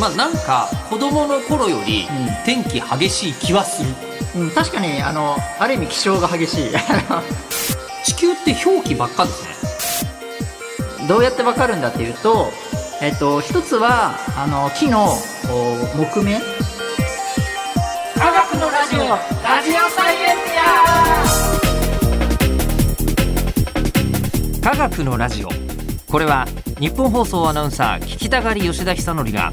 まあなんか子供の頃より天気激しい気はする、うん、確かにあのある意味気象が激しい。地球って表記ばっかですね。どうやってわかるんだっていうと、えっと、一つはあの木のお木目。科学のラジオラジオサイエンティア科学のラジオ。これは日本放送アナウンサー聞きたがり吉田久典が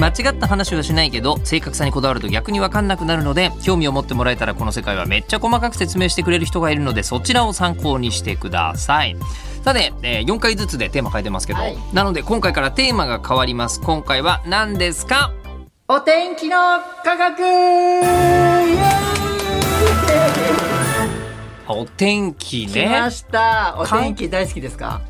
間違った話はしないけど正確さにこだわると逆に分かんなくなるので興味を持ってもらえたらこの世界はめっちゃ細かく説明してくれる人がいるのでそちらを参考にしてください。さて、えー4回ずつでテーマ変えてますけど、はい。なので今回からテーマが変わります。今回は何ですか？お天気の科学！お天気ーイ来まねした。お天気大好きですか？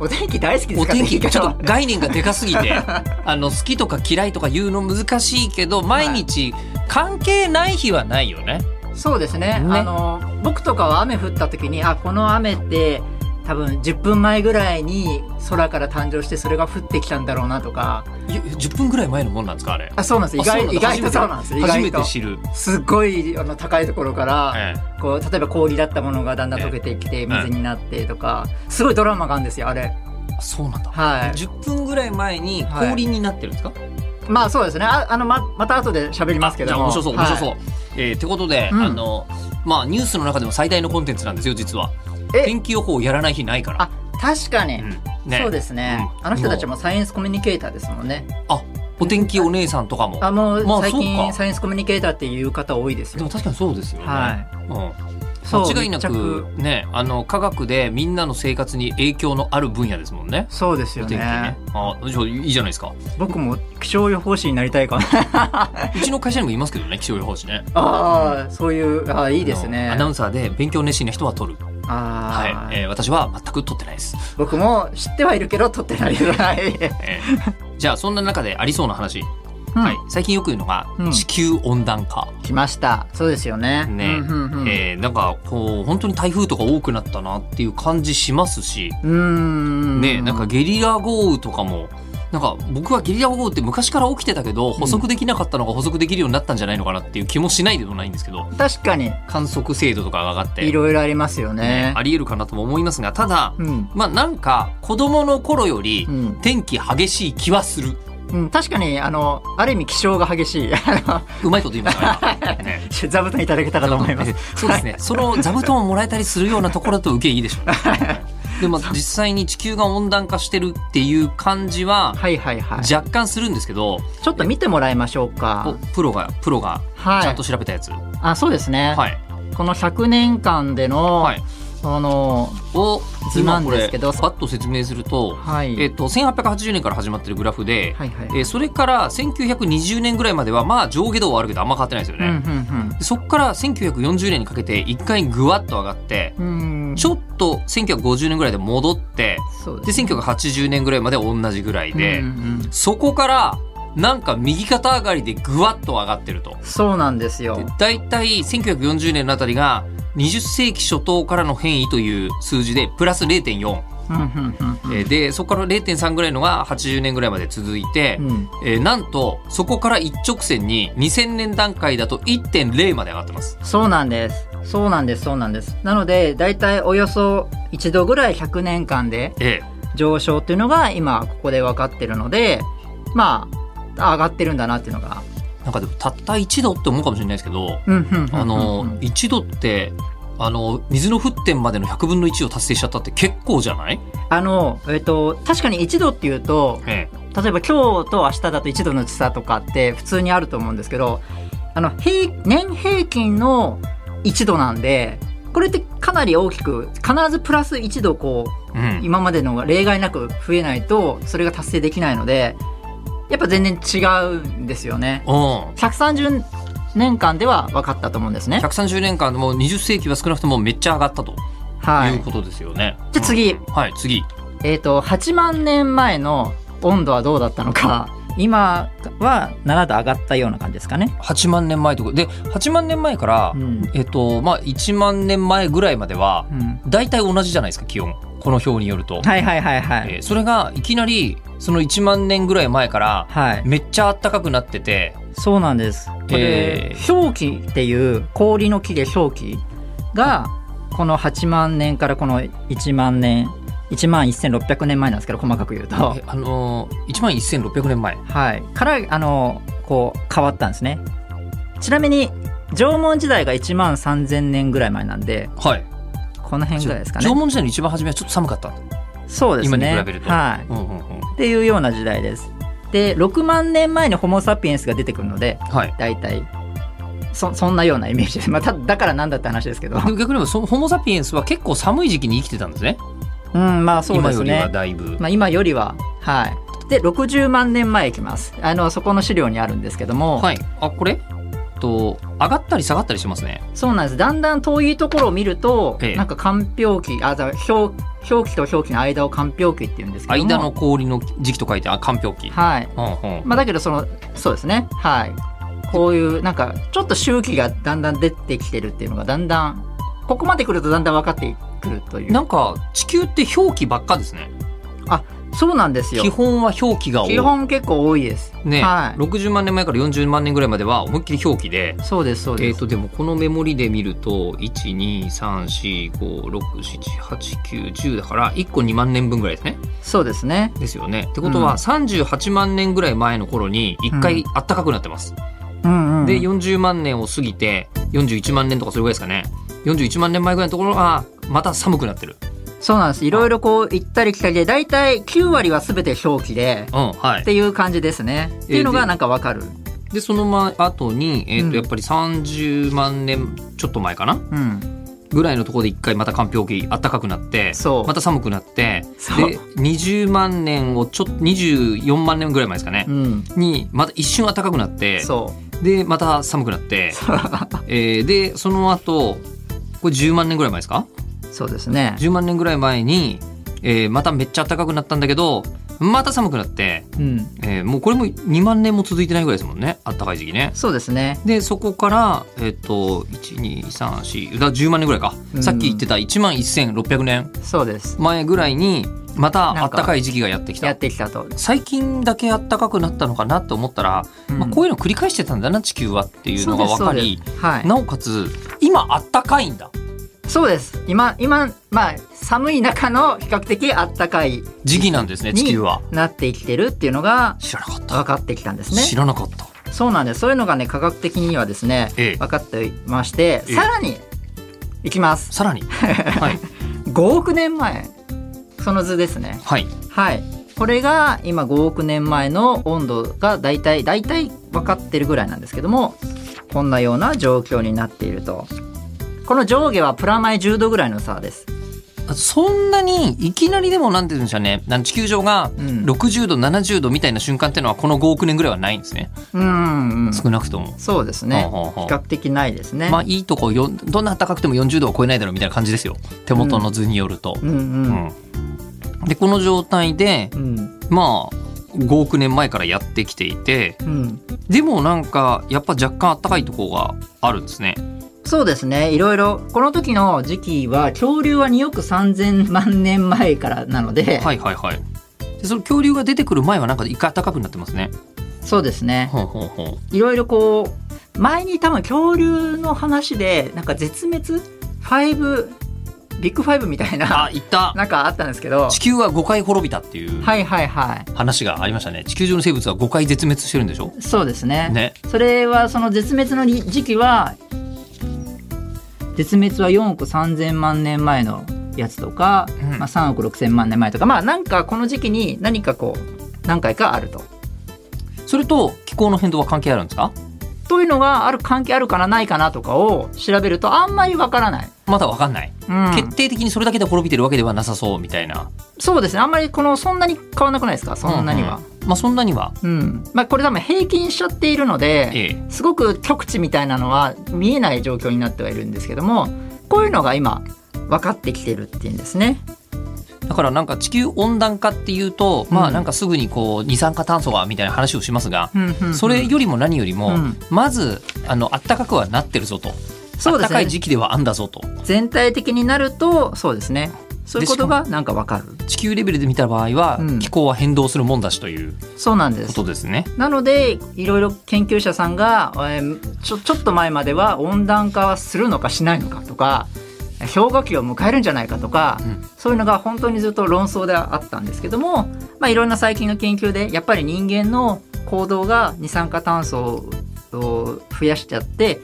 お天気大好きですおか天気ちょっとと概念がでかすぎて あの好きとか嫌いとか言うの難しいけど毎日関係ない日はないよね。そうですね。ね。あの僕とかは雨降った時にあこの雨って多分10分前ぐらいに空から誕生してそれが降ってきたんだろうなとか。いや10分ぐらい前のもんなんですかあれ？あそうなんです。意外意外とそうなんです。意初め外とて知る。すっごいあの高いところから、えこう例えば氷だったものがだんだん溶けてきて水になってとか、すごいドラマがあるんですよあれ。えそうなんだ。はい。10分ぐらい前に氷になってるんですか、まあそうですね。ああのままた後で喋りますけども。じゃあ面白そう面白そう。はい。えーってことで、うん。あのまあニュースの中でも最大のコンテンツなんですよ実は。え天気予報をやらない日ないから。あ確かに、うんねそうですね、うんあの人たちもサイエンスコミュニケーターですもんねあお天気お姉さんとかも。あもうまあ最近、サイエンスコミュニケーターっていう方多いですよでも確かにそうですよね。はいうん間違いな密く着ねあの科学でみんなの生活に影響のある分野ですもんね。そうですよねね。あじゃあいいじゃないですか。僕も気象予報士になりたいかな うちの会社にもいますけどね気象予報士ね。ああそういうあーいいですあねのアナウンサーで勉強熱心な人は取る。はい、えー私は全く取ってないです。僕も知ってはいるけど撮ってない。ぐらい、えー。じゃあそんな中でありそうな話、うん。はい、最近よく言うのがうん。地球温暖化。来ました。そうですよね。ね。うんうんうん。えーなんかこう本当に台風とか多くなったなっていう感じしますし、うーん。ねなんかゲリラ豪雨とかもなんか僕はゲリラ豪雨って昔から起きてたけど補足できなかったのが補足できるようになったんじゃないのかなっていう気もしないでもないんですけど。確かに。観測精度とかが上がって。いろいろありますよね。ねありえるかなとも思いますがただうん。まあなんか子供の頃よりうん。天気激しい気はする。うん、確かにあのある意味気象が激しい。あうまいこと言いましたか今ね。の 座布団いただけたらと思います。そうですね。その座布団をもらえたりするようなところだと受けいいでしょう。でも実際に地球が温暖化してるっていう感じははいはいはい若干するんですけど、ちょっと見てもらいましょうおかプロがプロがはいちゃんと調べたやつ。あそうですね、はい。この100年間での、はい。あのを図なんですけどパッと説明すると、はい、えっと1880年から始まってるグラフで、はいはい。えーそれから1920年ぐらいまではまあ上下動はあるけどあんま変わってないですようんね。でそこから1940年にかけて一回グワッと上がって、うん。うんうんちょっと1950年ぐらいで戻って、そうで1980年ぐらいまで同じぐらいで、うんうん。そこからなんか右肩上がりでぐわっと上がってると。そうなんですよ。で大体1940年のあたりが20世紀初頭からの変異という数字でプラス0.4、うんうんうんうん。えーでそこから0.3ぐらいのが80年ぐらいまで続いて、うん。えーなんとそこから一直線に2000年段階だと1.0まで上がってます。そうなんです。そうなんですそうなんです。なので大体およそ1度ぐらい100年間でえ。上昇っていうのが今ここで分かってるのでまあ上がってるんだなっていうのが。えなんかでもたった1度って思うかもしれないですけど、あの1度ってあの水の沸点までの100分の1を達成しちゃったって結構じゃない、あのえっと確かに1度っていうとえ例えば今日と明日だと1度の差とかって普通にあると思うんですけどあの平年平均の1度なんでこれってかなり大きく必ずプラス1度こうえうん、今までのが例外なく増えないとそれが達成できないのでやっぱ全然違うんですよね。うん。130年間では分かったと思うんですね。130年間もう20世紀は少なくともめっちゃ上がったと。はい。いうことですよね。じゃあ次。うん。はい次。えっ、と8万年前の温度はどうだったのか。今は7度上がったような感じですかね。8万年前とか。で8万年前から、うん。えっとまあ1万年前ぐらいまではうん、大体同じじゃないですか気温この表によると、はいはいはいはい。えーそれがいきなりその1万年ぐらい前からはい、めっちゃ暖かくなってて。そうなんです。これ、えー氷期っていう氷の木で氷期がこの8万年からこの1万年1万1600年前なんですけど細かく言うと、えあのー、1万1600年前。はい、からあのこう変わったんですね。ちなみに縄文時代が1万3000年ぐらい前なんではいこの辺ぐらいですかね。縄。文時代の一番初めはちょっと寒かった、そうですね。今に比べると。はい。うんうんうん、っていうような時代です。で6万年前にホモ・サピエンスが出てくるのではい。大体そそんなようなイメージ。です、まあ、ただからなんだって話ですけど。逆にそのホモ・サピエンスは結構寒い時期に生きてたんですね。うんまあそうです今よりはね、だいぶ、まあ、今よりははい。で60万年前いきます。あのそこの資料にあるんですけども、はい。あこれ？と上がったり下がったりしますね。そうなんです。だんだん遠いところを見ると、ええ。なんか間氷期あだ氷氷期と氷期の間を間氷期っていうんですけども。間の氷の時期と書いてあ間氷期、はい。うんうんまあ、だけどそのそうですね。はい。こういうなんかちょっと周期がだんだん出てきてるっていうのがだんだんここまで来るとだんだん分かってくるという。なんか地球って氷期ばっかですねそうなんですよ。基本は氷期が多い。基本結構多いです。ね、はい。60万年前から40万年ぐらいまでは思いっきり氷期で。そうですそうえー、です、とでもこのメモリで見ると12345678910だから1個2万年分ぐらいですね。そうですね。ですよね。ってことはうん。38万年ぐらい前の頃に1回暖かくなってます、うんうん。で40万年を過ぎて41万年とかそれぐらいですかね。41万年前ぐらいのところがまた寒くなってるそうなんです。いろいろこう行ったり来たりで大体9割は全て表記でうんはい。っていう感じですね。っていうのがなんかわかる。でそのま後に、えーうん。とやっぱり30万年ちょっと前かな？うん。ぐらいのところで一回また寒氷期暖かくなってまた寒くなってで20万年をちょっと24万年ぐらい前ですかね？う、ん。にまた一瞬暖かくなってそでまた寒くなって、う。えーでその後これ10万年ぐらい前ですか？そうですね。10万年ぐらい前に、えーまためっちゃ暖かくなったんだけどまた寒くなって、うん。えーもうこれも2万年も続いてないぐらいですもんね。暖かい時期ね。そうですね。でそこから、えっと1234だから10万年ぐらいか、うん。さっき言ってた1万1600年そうです。前ぐらいにまたなんか暖かい時期がやってきやたってきたと、最近だけ暖かくなったのかなって思ったら、まあ、こういうの繰り返してたんだな地球はっていうのが分かりはい。なおかつ今暖かいんだそうです。今今まあ寒い中の比較的あったかい時期なんですね地球は。なってきてるっていうのが知らなかった。分かってきたんですね。知らなかった。そうなんです。そういうのがね科学的にはですね、ええ。分かっていましてええ。さらにいきます。さらに。はい。5億年前。その図ですね。はい。はい。これが今5億年前の温度が大体大体分かってるぐらいなんですけどもこんなような状況になっているとこの上下はプラマイ10度ぐらいの差です。そんなにいきなりでもなんて言うんでしょうね。なん地球上がうん。60度70度みたいな瞬間っていうのはこの5億年ぐらいはないんですね。うん、うん、少なくとも。そうですね。比較的ないですね、まあいいとこよどんな暖かくても40度を超えないだろうみたいな感じですよ。手元の図によると。うん。うんうん。でこの状態でうん。まあ5億年前からやってきていてうん。でもなんかやっぱ若干暖かいところがあるんですね。そうですね。いろいろこの時の時期は恐竜は2億3000万年前からなので、はいはいはい。でその恐竜が出てくる前はなんか一回暖かくなってますね。そうですね。ほうほうほう。いろいろこう前に多分恐竜の話でなんか絶滅？5ビッグファイブみたいなあいった。なんかあったんですけど。地球は5回滅びたっていうはいはいは話がありましたね。地球上の生物は5回絶滅してるんでしょ？いそうですね。ね。それはその絶滅の時期は絶滅は4億3000万年前のやつとか、うん。まあ、3億6000万年前とかまあなんかこの時期に何かこう何回かあると。それと気候の変動は関係あるんですか？というのがある関係あるかなないかなとかを調べるとあんまりわからない。まだわかんない、うん、決定的にそれだけで滅びてるわけではなさそうみたいな。そうですね。あんまりこのそんなに変わらなくないですか？そんなには。うんうんまあそんなには。うん。まあ、これ多分平均しちゃっているので、ええ。すごく極地みたいなのは見えない状況になってはいるんですけどもこういうのが今分かってきてるっていうんですね。だからなんか地球温暖化っていうと、まあなんかすぐにこう二酸化炭素がみたいな話をしますが、それよりも何よりも、うん。まずあの暖かくはなってるぞと、そうですね。時期ではあんだぞと。全体的になるとそうですね。そういうことがなんか分かる。地球レベルで見た場合は、うん。気候は変動するもんだしというそうなんです。ことですね。なのでいろいろ研究者さんが、えーちょちょっと前までは温暖化はするのかしないのかとか氷河期を迎えるんじゃないかとか、うん。そういうのが本当にずっと論争ではあったんですけども、まあ、いろんな最近の研究でやっぱり人間の行動が二酸化炭素を増やしちゃって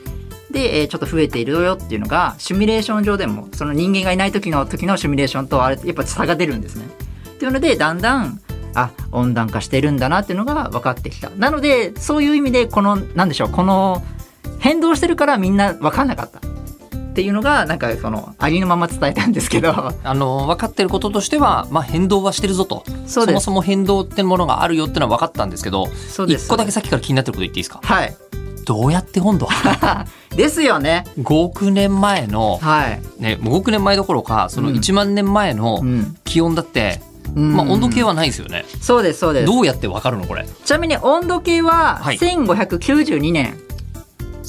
で、えーちょっと増えているよっていうのがシミュレーション上でもその人間がいない時の時のシミュレーションとあれやっぱ差が出るんですね。っていうのでだんだんあ温暖化してるんだなっていうのが分かってきた。なのでそういう意味でこのなんでしょうこの変動してるからみんな分かんなかった。っていうのがなんかそのありのまま伝えたんですけど。あの分かってることとしては、まあ、変動はしてるぞと。そもそも変動ってものがあるよってのは分かったんですけどそうです。一個だけさっきから気になってること言っていいですか？はいどうやって温度？ですよね。5億年前の、はい、ね、5億年前どころかそのうん。1万年前のうん。気温だって、うん。まあ、温度計はないですよね。そうですそうです。どうやって分かるのこれ？ちなみに温度計ははい。1592年、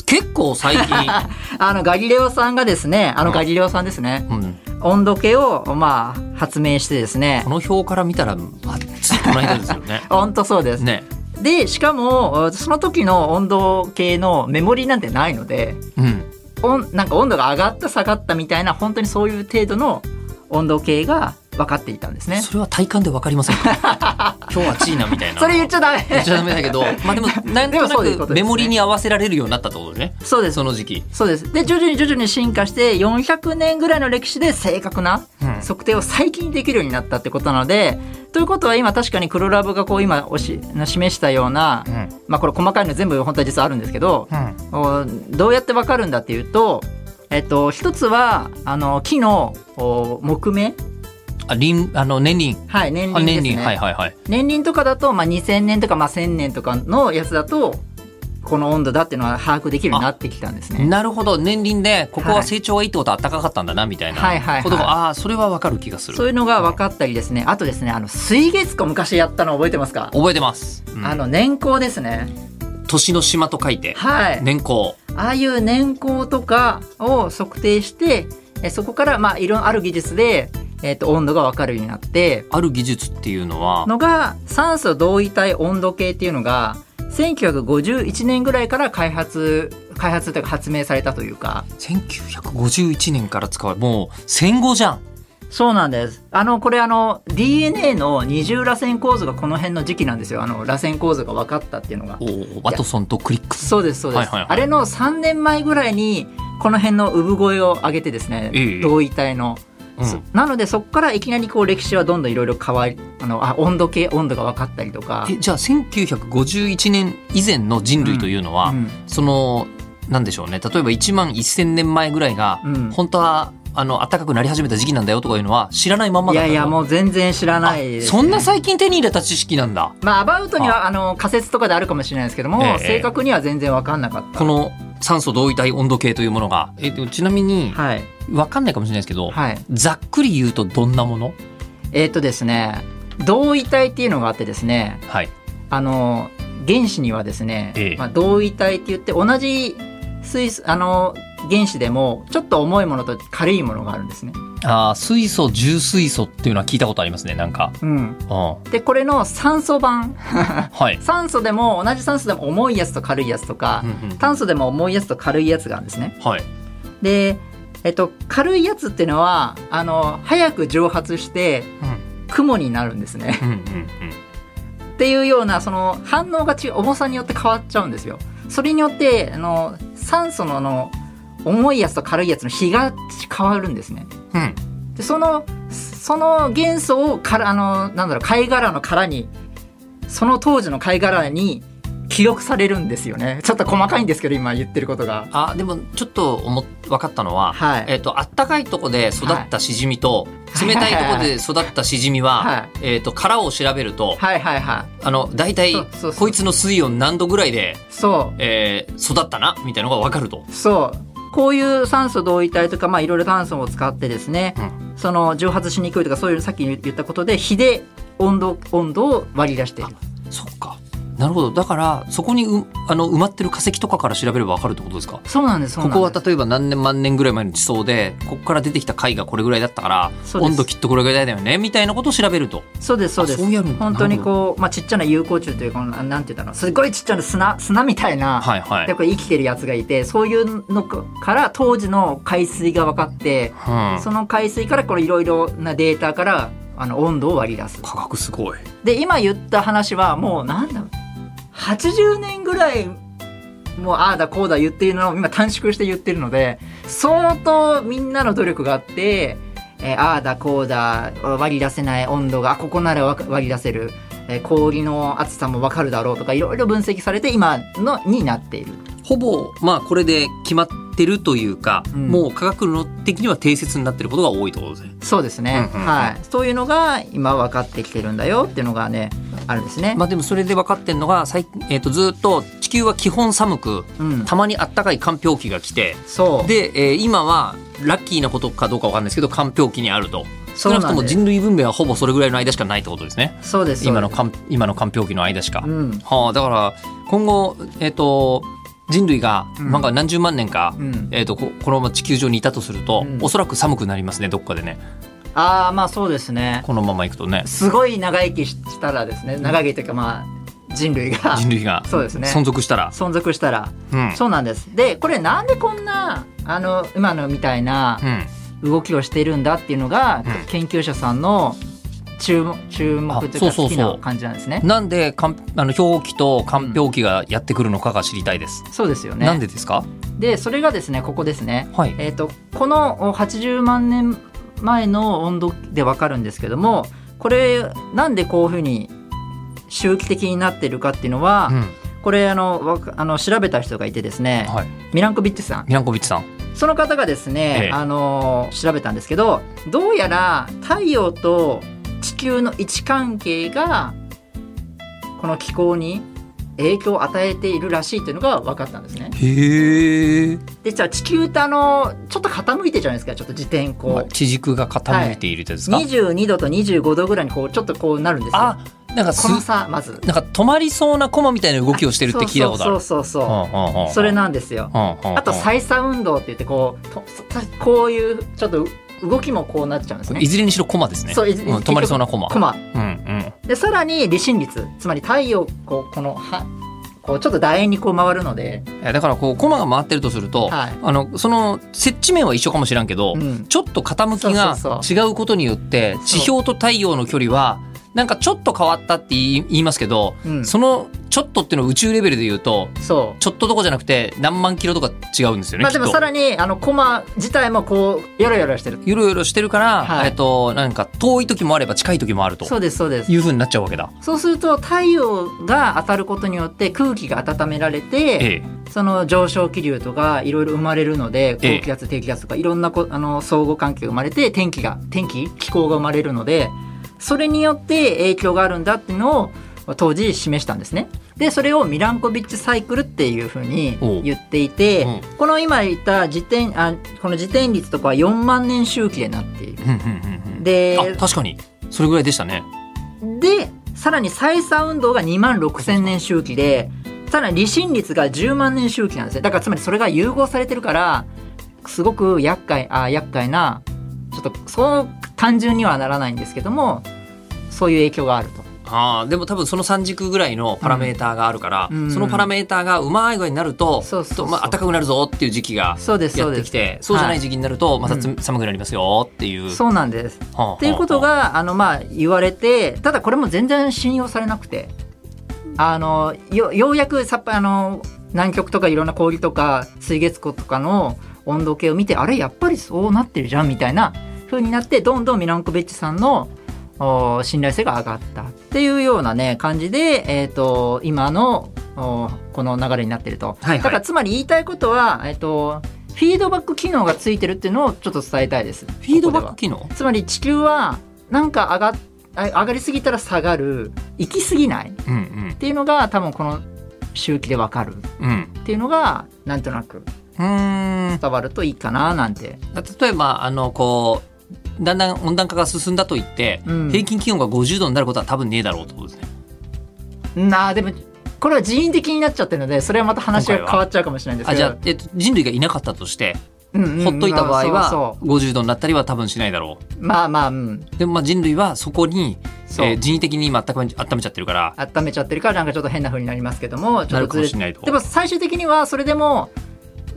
結構最近、あのガリレオさんがですねあのガリレオさんですね。うん、温度計をまあ発明してですね。この表から見たらまあついこの間ですよね。本当そうです、ね、でしかもその時の温度計のメモリなんてないのでうん、温なんか温度が上がった下がったみたいな本当にそういう程度の温度計が分かっていたんですね。それは体感で分かりませんか？今日はチーナみたいな。それ言っちゃダメ。言っちゃダメだけど、まあでも なんでもとなくメモリに合わせられるようになったってことね。そうです。その時期。そうです。で徐々に徐々に進化して400年ぐらいの歴史で正確なうん測定を最近できるようになったってことなのでということは今確かに黒ラブがこう今おし示したような、うん。まあこれ細かいの全部本当は実はあるんですけど、うん。おどうやってわかるんだっていうと、えっと、一つはあの木のお木目。あ、輪あの年輪。はい年あ輪ですね。年輪、はいはいはい。年輪とかだと、まあ、2000年とか、まあ、1000年とかのやつだとこの温度だっていうのは把握できるようになってきたんですね。なるほど。年輪でここははい。成長がいいってことは暖かかったんだなみたいなはいはいはい。ことが、ああそれはわかる気がする。そういうのが分かったりですね。あとですねあの水月湖昔やったの覚えてますか、覚えてます、うん。あの年功ですね。年の島と書いてはい、年功。ああいう年功とかを測定してえそこからまあいろんある技術で、えっと温度が分かるようになって。ある技術っていうのは？のが酸素同位体温度計っていうのが1951年ぐらいから開発開発というか発明されたというか。1951年から使われもう戦後じゃん。そうなんです。あのこれあの DNA の二重螺旋構造がこの辺の時期なんですよ。あの螺旋構造が分かったっていうのが。おーワトソンとクリックス。そうですそうです、はいはいはい。あれの3年前ぐらいにこの辺の産声を上げてですね、ええ。同位体の、うん。そなのでそこからいきなりこう歴史はどんどんいろいろ変わりあのあ温度計温度が分かったりとか。えじゃあ1951年以前の人類というのは、うん。そのなんでしょうね。例えば1万1000年前ぐらいが、うん。本当はあの暖かくなり始めた時期なんだよとかいうのは知らないまんまいやいやもう全然知らないね、そんな最近手に入れた知識なんだ。まあアバウトにはあの仮説とかであるかもしれないですけども、ええ。正確には全然分かんなかった。この酸素同位体温度計というものが。えでもちなみにはい。分かんないかもしれないですけど、はい。ざっくり言うとどんなもの？えっ、とですね同位体っていうのがあってですねはい。あの原子にはですね、ええ。まあ、同位体って言って同じ水素あの原子でもちょっと重いものと軽いものがあるんですね。あー水素重水素っていうのは聞いたことありますねなんか、うん、うん、でこれの酸素版。はい、酸素でも同じ酸素でも重いやつと軽いやつとか、うんうん炭素でも重いやつと軽いやつがあるんですね。はい。で、えっと、軽いやつっていうのはあの早く蒸発して雲になるんですね。うんうんうん。っていうようなその反応が重さによって変わっちゃうんですよ。それによってあの酸素のあの重いやつと軽いやつの比が変わるんですね。うんうんでそのその元素をからあのなんだろう貝殻の殻にその当時の貝殻に記録されるんですよね。ちょっと細かいんですけど今言ってることが。あでもちょっと思っ分かったのは、はい。えっ、とあったかいとこで育ったしじみと、冷たいとこで育ったしじみは、はい。えっ、と殻を調べると、はいはいはい。あの大体こいつの水温何度ぐらいで、そう。えー育ったなみたいなのが分かると。そう。こういう酸素同位体とか、まあ、いろいろ炭素を使ってですね、うその蒸発しにくいとかそういうさっき言ったことで火で温度温度を割り出している。そっかなるほど。だからそこにうあの埋まってる化石とかから調べれば分かるってことですか？そうなんですここは例えば何年万年ぐらい前の地層でここから出てきた貝がこれぐらいだったから温度きっとこれぐらいだよねみたいなことを調べると。そうですそうです。あそうやる本当にこう、まあ、ちっちゃな有効虫というかななんて言ったの？すごいちっちゃな砂砂みたいな、はいはい。でこれ生きてるやつがいてそういうのから当時の海水が分かって、うん。その海水からこのいろいろなデータからあの温度を割り出す科学すごいで今言った話はもうなんだろう80年ぐらいもうああだこうだ言っているのを今短縮して言ってるので相当みんなの努力があって、えーああだこうだ割り出せない温度があここなら割り出せる、えー氷の厚さも分かるだろうとかいろいろ分析されて今のになっている。ほぼまあこれで決まってるというか、うん。もう科学論的には定説になってることが多いところですね。そうですね、うんうんうん。はい。そういうのが今分かってきてるんだよっていうのがねあるんですね、まあでもそれで分かってるのが最、えー、とずっと地球は基本寒くうん、たまにあったかい寒氷期が来てそう。で、えー今はラッキーなことかどうか分かんないですけど寒氷期にあると。少なくとも人類文明はほぼそれぐらいの間しかないってことですね。そうです今のそう寒今の寒氷期の間しか。ですはあ、だから今後、えっと人類が、うん。なんか何十万年か、うん、うん、えっとここのまま地球上にいたとすると、うん。おそらく寒くなりますねどっかでねああまあそうですね。このままいくとね。すごい長生きしたらですね長生きというかまあ人類が。人類が。そうですね。存続したら。存続したら。うん。そうなんです。でこれなんでこんなあの今のみたいなうん。動きをしているんだっていうのが、うん。研究者さんの注目注目というか好きな感じなんですね。なんでかんあの氷期と寒氷期がやってくるのかが知りたいです。そうですよね。なんでですか？でそれがですねここですね。はい。えー、とこのお80万年前の温度でわかるんですけどもこれなんでこういうふうに周期的になってるかっていうのは、うんこれあのあの調べた人がいてですね、はい。ミランコビッチさんミランコビッチさん。その方がですね、ええあの調べたんですけどどうやら太陽と地球の位置関係がこの気候に影響を与えているらしいというのが分かったんですね。へえ。でじゃあ地球ってあのちょっと傾いてるじゃないですかちょっと自転こう。地軸が傾いているですか？22度と25度ぐらいにこうちょっとこうなるんですよ。あ、なんかすこの差まず。なんか止まりそうなコマみたいな動きをしてるって聞いたことある。そうそうそうそれなんですよ。あと再差運動って言ってこうとこういうちょっと動きもこうなっちゃうんですねい。ずれにしろコマですね。そういずん止まりそうなコマ。コマうんうん。でさらに離心率つまり太陽こうこのはこうちょっと楕円にこう回るので、だからこうコマが回ってるとすると、はいあのその接地面は一緒かもしれんけど、うんちょっと傾きが違うことによって地表と太陽の距離はなんかちょっと変わったって言いますけど、うん。そのちょっとっていうのを宇宙レベルで言うとそう。ちょっとどこじゃなくて何万キロとか違うんですよね、まあでもさらにあのコマ自体もこうヨロヨロしてる。ゆるゆるしてるから、はい。えっとなんか遠い時もあれば近い時もあるとそうですそうです。いうふうになっちゃうわけだ。そうすると太陽が当たることによって空気が温められて、ええ。その上昇気流とかいろいろ生まれるのでええ。高気圧低気圧とかいろんなこあの相互関係が生まれて天気が天気気候が生まれるのでそれによって影響があるんだっていうのを当時示したんですね。でそれをミランコビッチサイクルっていうふうに言っていて、うんこの今言った時点あこの時点率とかは4万年周期でなっている。うんうんうんうんであ確かにそれぐらいでしたね。でさらに再差運動が2万6,000年周期でさらに離心率が10万年周期なんですねだからつまりそれが融合されてるからすごく厄介あ厄介なちょっとそう単純にはならないんですけどもそういう影響があると。あーでも多分その3軸ぐらいのパラメーターがあるから、うん。そのパラメーターがうまい具合になるとそうそうそう。とまあ、暖かくなるぞっていう時期がそうですそうです。やってきてそうじゃないは時期になるとまたつ、うん。寒くなりますよっていう。そうなんです。はあはあっていうことがあのまあ言われてただこれも全然信用されなくてあのよようやくさっぱあの南極とかいろんな氷とか水月湖とかの温度計を見てあれやっぱりそうなってるじゃんみたいな風になってどんどんミランコベッチさんのお信頼性が上がったっていうようなね感じで、えー、と今のおこの流れになってると、はいはい。だからつまり言いたいことは、えっと、フィードバック機能がついてるっていうのをちょっと伝えたいです。フィードバック機能？つまり地球はなんか上があ上がりすぎたら下がる行き過ぎないっうん。ていうのが多分この周期でわかる。っていうのがなんとなく伝わるといいかななんて。例えばあのこうだんだん温暖化が進んだといって、うん。平均気温が50度になることは多分ねえだろうってことですね。なあでもこれは人為的になっちゃってるのでそれはまた話が変わっちゃうかもしれないんですけど。あじゃあ、えっと、人類がいなかったとして、ほっといた場合はそう50度になったりは多分しないだろまあまあうん。うでもまあ人類はそこに、えー人為的に今温め温めちゃってるから。温めちゃってるからなんかちょっと変な風になりますけどもちょっとずれもしれないと。でも最終的にはそれでも、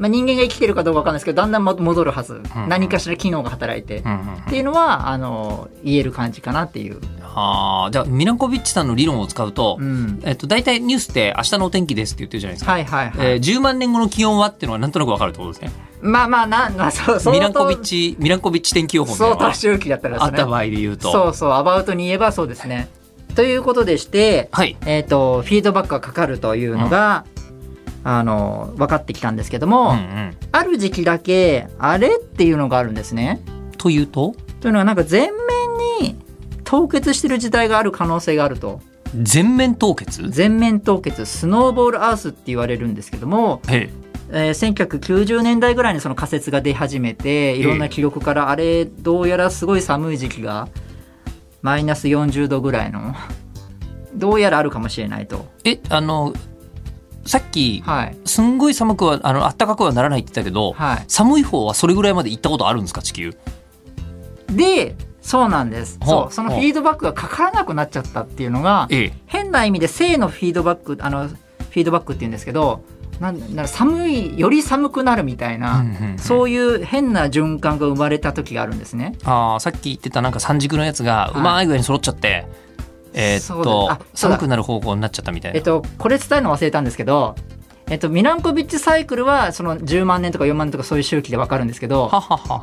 まあ、人間が生きてるかどうかわかんないですけどだんだんも戻るはず、ん何かしら機能が働いて、うんうんうん。っていうのはあの言える感じかなっていう、あーじゃあミランコビッチさんの理論を使うと、うん、えっと、大体ニュースって明日のお天気ですって言ってるじゃないですか、はいはいはい、えー10万年後の気温はっていうのはなんとなくわかるってことですね。まあまあな、まあ、そうそうミランコビッチミランコビッチ天気予報みたいな。のが相対周期だったらですね。あった場合で言うと。そうそうアバウトに言えばそうですね。ということでして、はい。えー、とフィードバックがかかるというのが、あの分かってきたんですけども、うんうん。ある時期だけあれっていうのがあるんですね。というと？というのはなんか全面に凍結してる時代がある可能性があると。全面凍結？全面凍結。スノーボールアースって言われるんですけども、え。えー1990年代ぐらいにその仮説が出始めていろんな記録からあれどうやらすごい寒い時期がマイナス40度ぐらいのどうやらあるかもしれないと。ええあのさっきはい。すんごい寒くはあの暖かくはならないって言ったけど、はい、寒い方はそれぐらいまで行ったことあるんですか地球？でそうなんです。そう。そのフィードバックがかからなくなっちゃったっていうのがええ。変な意味で正のフィードバックあのフィードバックって言うんですけどなんな寒いより寒くなるみたいな、そういう変な循環が生まれた時があるんですね。あーさっき言ってたなんか三軸のやつがい。うまい具合に揃っちゃって、えーっそうと寒くなる方向になっちゃったみたいな、えっと、これ伝えるの忘れたんですけど、えっと、ミランコビッチサイクルはその10万年とか4万年とかそういう周期で分かるんですけど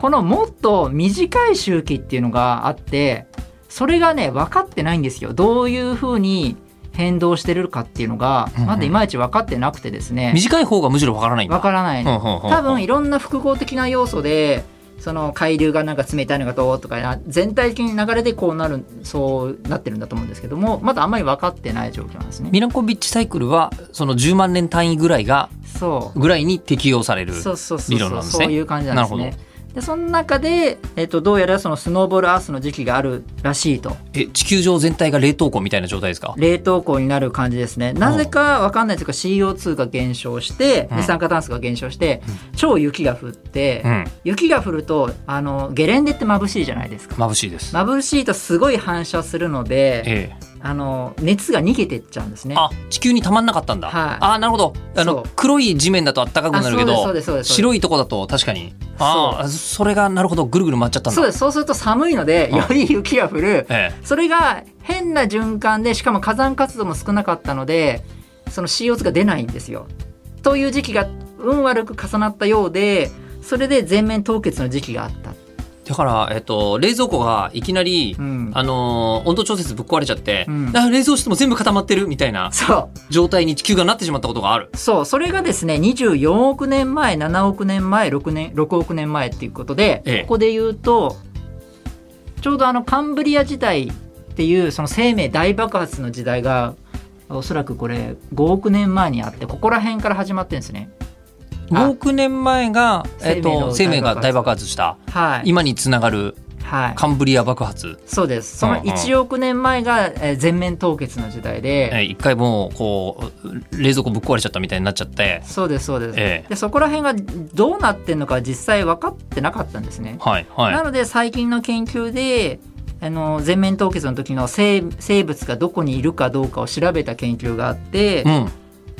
このもっと短い周期っていうのがあってそれがね分かってないんですよ。どういうふうに変動してるかっていうのがうんうん。まだいまいち分かってなくてですね。短い方がむしろわからない分からないの。ほうほうほう。多分いろんな複合的な要素でその海流がなんか冷たいのがどうとかな全体的に流れでこうなるそうなってるんだと思うんですけどもまだあんまり分かってない状況なんですね。ミランコビッチサイクルはその10万年単位ぐらいがそうぐらいに適用される理論なんですねそういう感じなんですなるね。でその中で、えっとどうやらそのスノーボールアースの時期があるらしいと。え地球上全体が冷凍庫みたいな状態ですか？冷凍庫になる感じですね。なぜかわかんないというか CO2 が減少してうん。二酸化炭素が減少して、超雪が降って、うん。雪が降るとあのゲレンデって眩しいじゃないですか。眩しいです、眩しいとすごい反射するのでええあの熱が逃げてっちゃうんですね。あ地球にたまんなかったんだ、はい。あなるほど。あの黒い地面だと暖かくなるけあど白いとこだと確かに。ああそれがなるほどぐるぐる回っちゃったんだ。そうですそうす。ると寒いのであより雪が降る。えそれが変な循環でしかも火山活動も少なかったのでその CO2 が出ないんですよ。という時期が運悪く重なったようでそれで全面凍結の時期があった。えだから、えっと、冷蔵庫がいきなり、うん、あのー温度調節ぶっ壊れちゃって、うん。あ冷蔵室も全部固まってるみたいな状態に地球がなってしまったことがある。そう。それがですね24億年前7億年前6年6億年前っていうことで、ええ。ここで言うとちょうどあのカンブリア時代っていうその生命大爆発の時代がおそらくこれ5億年前にあってここら辺から始まってるんですね。あ5億年前が、えっと、生生命が大爆発した、はい、今につながるはい、カンブリア爆発。そうです。そのうんうん。1億年前がえー全面凍結の時代で、え一回もう、こう、冷蔵庫ぶっ壊れちゃったみたいになっちゃって、そうですそうです、ええ。でそこら辺がどうなってんのか実際分かってなかったんですね。はい、はい。なので最近の研究であの全面凍結の時の生生物がどこにいるかどうかを調べた研究があって、うん。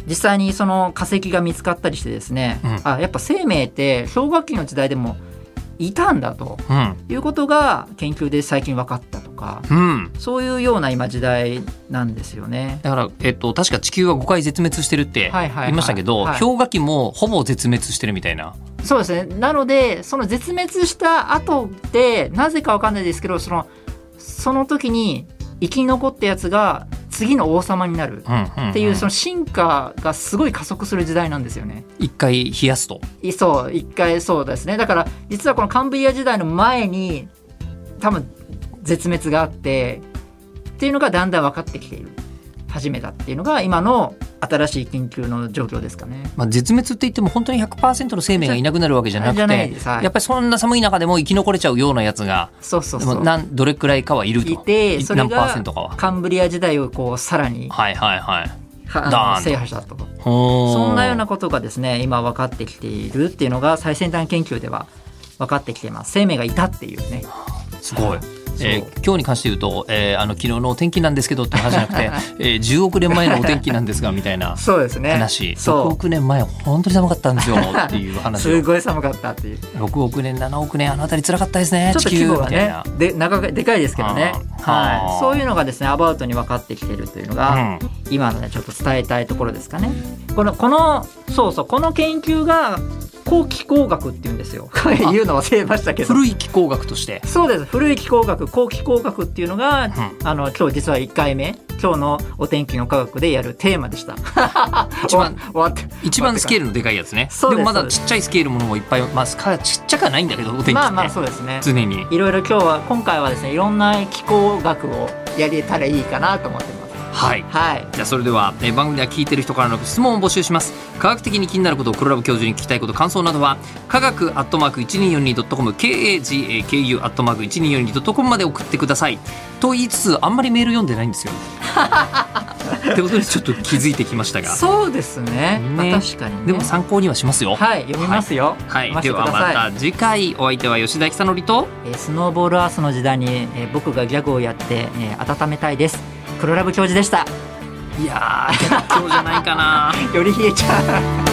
実際にその化石が見つかったりしてですね、うんあやっぱ生命って氷河期の時代でもいたんだとうん。いうことが研究で最近分かったとかうん。そういうような今時代なんですよね。だから、えっと、確か地球は5回絶滅してるって言いましたけど、はい氷河期もほぼ絶滅してるみたいな。そうですねなのでその絶滅した後でなぜかわかんないですけどそのその時に生き残ったやつが次の王様になるっていうその進化がすごい加速する時代なんですよね。一回冷やすと。いそう一回そうですね。だから実はこのカンブリア時代の前に多分絶滅があってっていうのがだんだん分かってきている始めたっていうのが今の新しい研究の状況ですかね。まあ、絶滅って言っても本当に100%の生命がいなくなるわけじゃなくてはい。やっぱりそんな寒い中でも生き残れちゃうようなやつがそうそうそう。なんどれくらいかはいると。いてそれ何パーがセントかは。カンブリア時代をこうさらにはいはいはい。は制覇したと。そんなようなことがですね今分かってきているっていうのが最先端研究では分かってきています。生命がいたっていうね。すごい。えー今日に関して言うと、えーあの昨日のお天気なんですけどって話じゃなくて、えー10億年前のお天気なんですがみたいなそうですね。話、6そ億年前本当に寒かったんですよっていうう話すをごい寒かったっていう。6億年7億年あの辺り辛かったですねちょっとがね。で長かでかいですけどね、はい、そういうのがですねアバウトに分かってきてるというのが、うん。今のねちょっと伝えたいところですかね。このこのそうそうこの研究が後気候学っていうんですよ。言うの忘れましたけど。古い気候学として、そうです。古い気候学後気候学っていうのが、うん。あの今日実は1回目。今日のお天気の科学でやるテーマでした。一番終わって。一番スケールルのでかいやつね。です。もまだちっちゃいスケールものもいっぱいまあちっちゃくはないんだけどお天気って、まあまあそうですね。常に。いろいろ今日は今回はですねいろんな気候学をやれたらいいかなと思ってますはい。はい。じゃあそれでは、えー番組では聞いてる人からの質問を募集します。科学的に気になること黒ラブ教授に聞きたいこと感想などは科学アットマーク 1242.com KAGAKU アットマーク 1242.com まで送ってください。と言いつつあんまりメール読んでないんですよ ってことにちょっと気づいてきましたが。そうですね。ね。まあ確かにね。でも参考にはしますよ。はい読みますよ、はい、読ませではまた次回お相手は吉田久典とえースノーボールアースの時代に、えー僕がギャグをやって、えー温めたい。です黒ラブ教授でした。いやー今日じゃないかな。より冷えちゃう